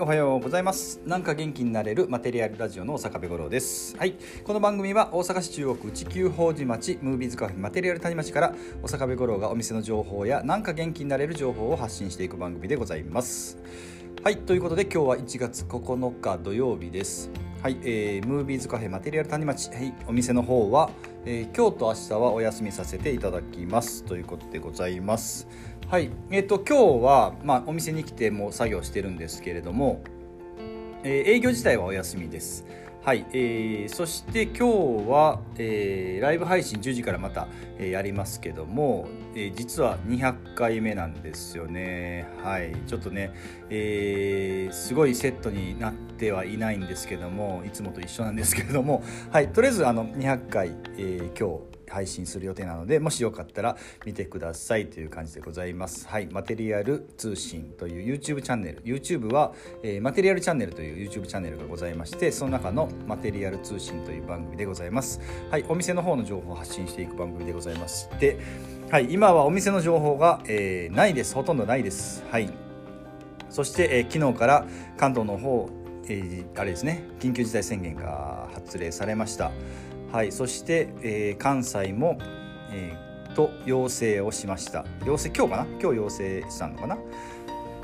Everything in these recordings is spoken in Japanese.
おはようございます。なんか元気になれるマテリアルラジオの坂部五郎です。はいこの番組は大阪市中央区地球法寺町ムービーズカフェマテリアル谷町から大坂部五郎がお店の情報やなんか元気になれる情報を発信していく番組でございます。はいということで今日は1月9日土曜日です。はい、えー、ムービーズカフェマテリアル谷町、はい、お店の方は、えー、今日と明日はお休みさせていただきます。ということでございます。はい。えっ、ー、と今日は、まあ、お店に来ても作業してるんですけれども、えー、営業自体はお休みです。はい、えー、そして今日は、えー、ライブ配信10時からまた、えー、やりますけども、えー、実は200回目なんですよね。はい。ちょっとね、えー、すごいセットになってはいないんですけどもいつもと一緒なんですけれども。はい。とりあえずあの200回、えー、今日配信する予定なのでもしよかったら見てくださいという感じでございます。はい。マテリアル通信という YouTube チャンネル。YouTube は、えー、マテリアルチャンネルという YouTube チャンネルがございましてその中のマテリアル通信という番組でございます。はい。お店の方の情報を発信していく番組でございましてはい。今はお店の情報が、えー、ないです。ほとんどないです。はい。そして、えー、昨日から関東の方、えー、あれですね。緊急事態宣言が発令されました。はい、そして、えー、関西も、えー、と要請をしました。要請今日かな？今日要請したのかな、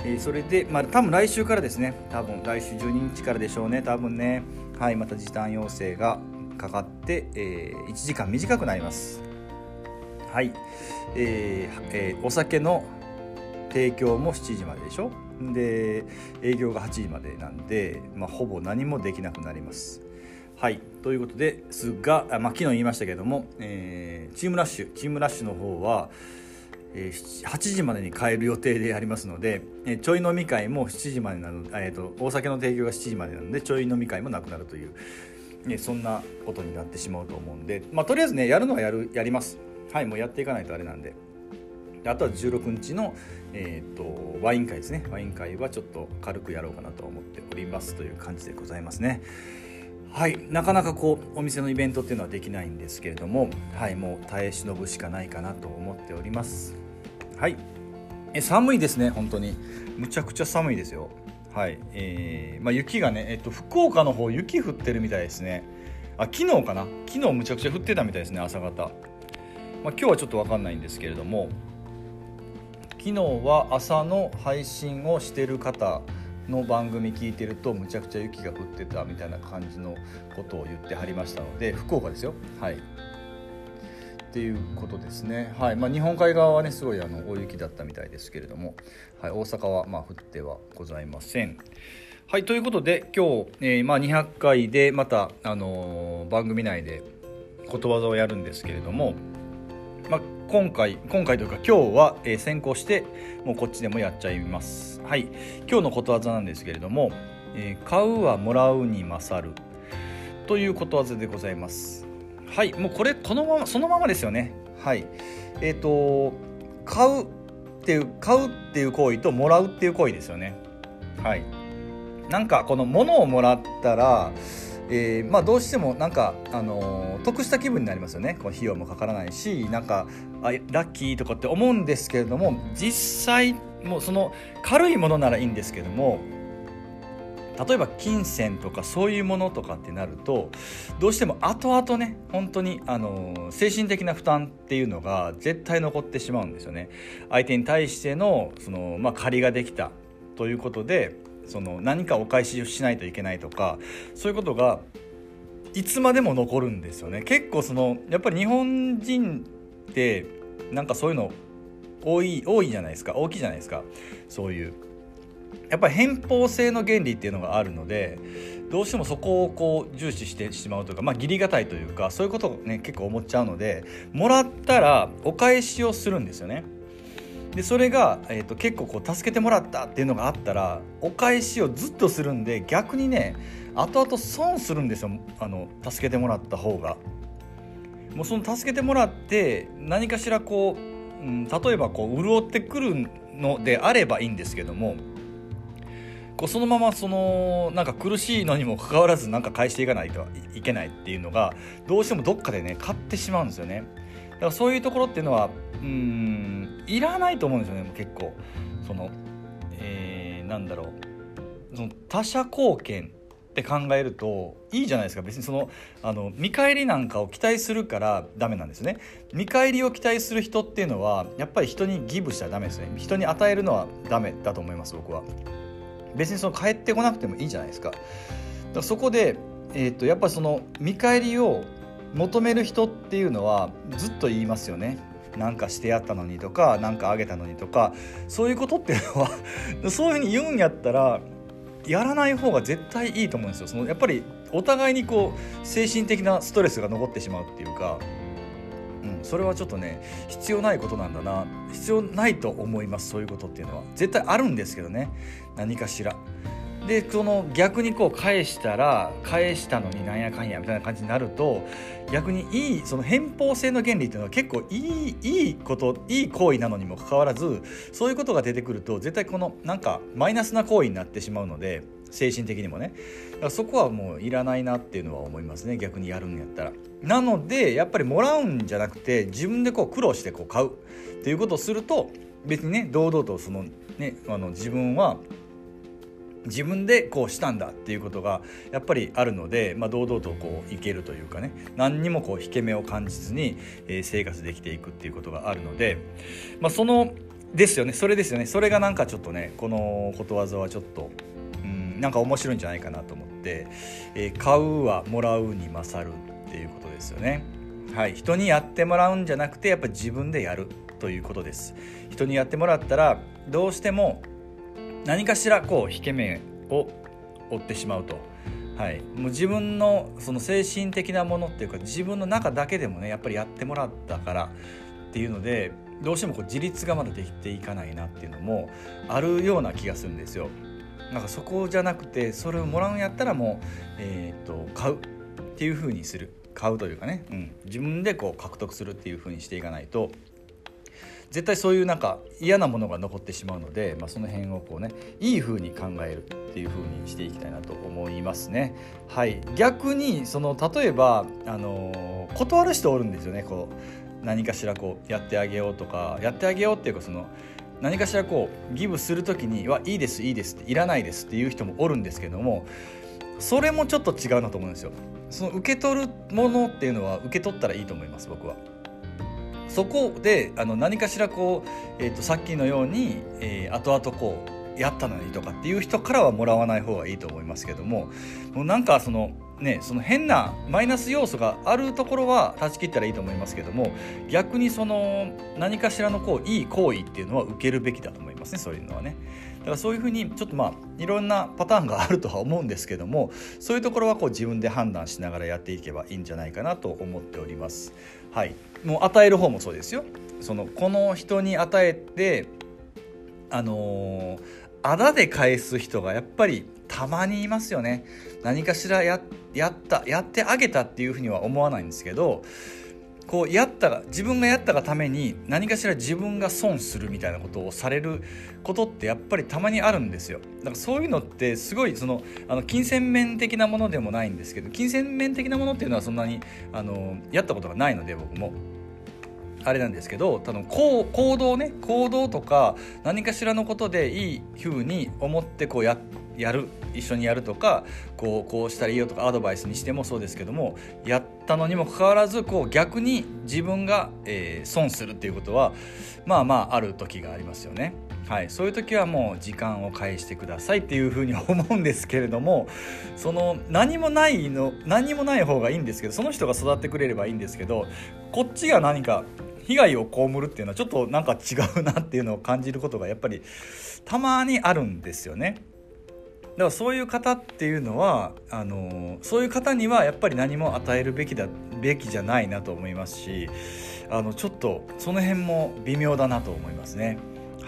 えー、それで、まあ、多分来週からですね。多分来週12日からでしょうね。多分ね。はいまた時短要請がかかって、えー、1時間短くなります。はい、えーえー、お酒の提供も7時まででしょ？で営業が8時までなんで、まあ、ほぼ何もできなくなります。はい。ということですが、まあ、昨日言いましたけれども、えー、チームラッシュチームラッシュの方は、えー、8時までに帰る予定でありますので、えー、ちょい飲み会も7時までなの、えーと、お酒の提供が7時までなのでちょい飲み会もなくなるという、ね、そんなことになってしまうと思うんで、まあ、とりあえずねやるのはやるやります。はいもうやっていかないとあれなんで。あとは16日の、えーとワイン会ですね。ワイン会はちょっと軽くやろうかなと思っておりますという感じでございますね。はいなかなかこうお店のイベントっていうのはできないんですけれどもはいもう耐え忍ぶしかないかなと思っております。はい。え寒いですね本当に。むちゃくちゃ寒いですよ。はいえー、まあ、雪がね、えっと、福岡の方雪降ってるみたいですね。あ昨日かな？昨日むちゃくちゃ降ってたみたいですね朝方、まあ、今日はちょっと分かんないんですけれども昨日は朝の配信をしてる方の番組聞いてるとむちゃくちゃ雪が降ってたみたいな感じのことを言ってはりましたので福岡ですよ。はい。っていうことですね、はい。まあ、日本海側はねすごいあの大雪だったみたいですけれども、はい、大阪はまあ降ってはございません。はい。ということで今日、えー、まあ、200回でまた、あのー、番組内でことわざをやるんですけれども、まあ、今回今回というか今日は、えー、先行してもうこっちでもやっちゃいます。はい。今日のことわざなんですけれども、えー、買うはもらうに勝る。ということわざでございます。はい。もうこれこのままそのままですよね。はい。えっ、ー、と買うっていう買うっていう行為ともらうっていう行為ですよね。はい。なんかこの物をもらったらえー、まあ、どうしてもなんか、あのー、得した気分になりますよね。この費用もかからないしなんかあラッキーとかって思うんですけれども実際もうその軽いものならいいんですけども例えば金銭とかそういうものとかってなるとどうしても後々ね本当にあの精神的な負担っていうのが絶対残ってしまうんですよね。相手に対してのその、まあ、借りができたということでその何かお返しをしないといけないとかそういうことがいつまでも残るんですよね。結構そのやっぱり日本人ってなんかそういうの多い多いじゃないですか。大きいじゃないですか。そういう。やっぱり偏方性の原理っていうのがあるのでどうしてもそこをこう重視してしまうというかまあ義理がたいというかそういうことをね結構思っちゃうのでもらったらお返しをするんですよね。でそれが、えーと、結構こう助けてもらったっていうのがあったらお返しをずっとするんで逆にね後々損するんですよあの助けてもらった方が。もうその助けてもらって何かしらこう、うん、例えばこう潤ってくるのであればいいんですけどもこうそのままそのなんか苦しいのにもかかわらずなんか返していかないといけないっていうのがどうしてもどっかでね買ってしまうんですよね。だからそういうところっていうのはうんいらないと思うんですよね結構。その、えー、なんだろう。その他者貢献って考えるといいじゃないですか。別にそのあの見返りなんかを期待するからダメなんですね。見返りを期待する人っていうのはやっぱり人にギブしたらダメですね。人に与えるのはダメだと思います僕は。別にその帰ってこなくてもいいじゃないですか。だからそこで、えーと、やっぱその見返りを求める人っていうのはずっと言いますよね。なんかしてやったのにとか何かあげたのにとかそういうことっていうのは そういうふうに言うんやったらやらない方が絶対いいと思うんですよ。そのやっぱりお互いにこう精神的なストレスが残ってしまうっていうか、うん、それはちょっとね必要ないことなんだな。必要ないと思います。そういうことっていうのは。絶対あるんですけどね。何かしら。でその逆にこう返したら返したのになんやかんやみたいな感じになると逆にいいその偏方性の原理っていうのは結構いいいいこといい行為なのにもかかわらずそういうことが出てくると絶対このなんかマイナスな行為になってしまうので精神的にもねだからそこはもういらないなっていうのは思いますね逆にやるんやったら。なのでやっぱりもらうんじゃなくて自分でこう苦労してこう買うっていうことをすると別にね堂々とそのねあの自分は自分でこうしたんだっていうことがやっぱりあるので、まあ、堂々とこういけるというかね何にもこう引け目を感じずに、え、生活できていくっていうことがあるので、まあ、そのですよね。それですよね。それがなんかちょっとねこのことわざはちょっとうんなんか面白いんじゃないかなと思って、えー、買うはもらうに勝るっていうことですよね。はい、人にやってもらうんじゃなくてやっぱ自分でやるということです。人にやってもらったらどうしても何かしらこう引け目を負ってしまうと。はい、もう自分のその精神的なものっていうか自分の中だけでもねやっぱりやってもらったからっていうのでどうしてもこう自立がまだできていかないなっていうのもあるような気がするんですよ。なんかそこじゃなくてそれをもらうんやったらもう、えーと、買うっていう風にする。買うというかね、うん、自分でこう獲得するっていう風にしていかないと。絶対そういうなんか嫌なものが残ってしまうので、まあ、その辺をこうねいい風に考えるっていう風にしていきたいなと思いますね。はい、逆にその例えば、あのー、断る人おるんですよねこう何かしらこうやってあげようとかやってあげようっていうかその何かしらこうギブする時に「はいいですいいです」って「いらないです」っていう人もおるんですけどもそれもちょっと違うなと思うんですよ。その受け取るものっていうのは受け取ったらいいと思います僕は。そこであの何かしらこう、えーと、さっきのように、えー、後々こうやったのにとかっていう人からはもらわない方がいいと思いますけどももうなんかそのねその変なマイナス要素があるところは断ち切ったらいいと思いますけども逆にその何かしらのこういい行為っていうのは受けるべきだと思いますねそういうのはね。だからそういうふうにちょっとまあいろんなパターンがあるとは思うんですけどもそういうところはこう自分で判断しながらやっていけばいいんじゃないかなと思っております。はい、もう与える方もそうですよ。そのこの人に与えてあのー、あだで返す人がやっぱりたまにいますよね。何かしらややったやってあげたっていうふうには思わないんですけどこうやったが自分がやったがために何かしら自分が損するみたいなことをされることってやっぱりたまにあるんですよだからそういうのってすごいそのあの金銭面的なものでもないんですけど金銭面的なものっていうのはそんなにあのやったことがないので僕も。あれなんですけど多分行動ね行動とか何かしらのことでいい風に思ってこうややる一緒にやるとかこうこうしたらいいよとかアドバイスにしてもそうですけどもやったのにもかかわらずこう逆に自分が、えー、損するっていうことはまあまあある時がありますよね。はい、そういう時はもう時間を返してくださいっていうふうに思うんですけれどもその何もないの何もない方がいいんですけどその人が育ってくれればいいんですけどこっちが何か被害を被るっていうのはちょっとなんか違うなっていうのを感じることがやっぱりたまにあるんですよね。だからそういう方っていうのはあのそういう方にはやっぱり何も与えるべきだべきじゃないなと思いますしあのちょっとその辺も微妙だなと思いますね。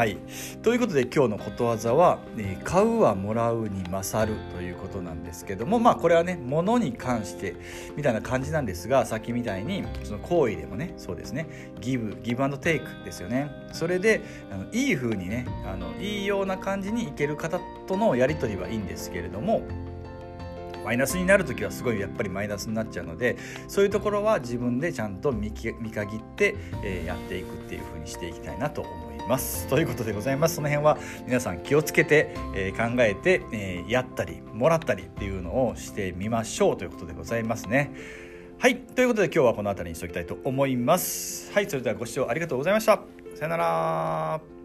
はい、ということで今日のことわざは「買うはもらうに勝る」ということなんですけどもまあこれはね物に関してみたいな感じなんですがさっきみたいにその行為でもねそうですね。ギブギブアンドテイクですよね。それであのいい風にねあのいいような感じにいける方とのやり取りはいいんですけれどもマイナスになる時はすごいやっぱりマイナスになっちゃうのでそういうところは自分でちゃんと見限って、え、やっていくっていう風にしていきたいなと思います。ます。ということでございます。その辺は皆さん気をつけて、えー、考えて、えー、やったりもらったりっていうのをしてみましょう。ということでございますね。はい。ということで今日はこの辺りにしておきたいと思います。はい。それではご視聴ありがとうございました。さよなら。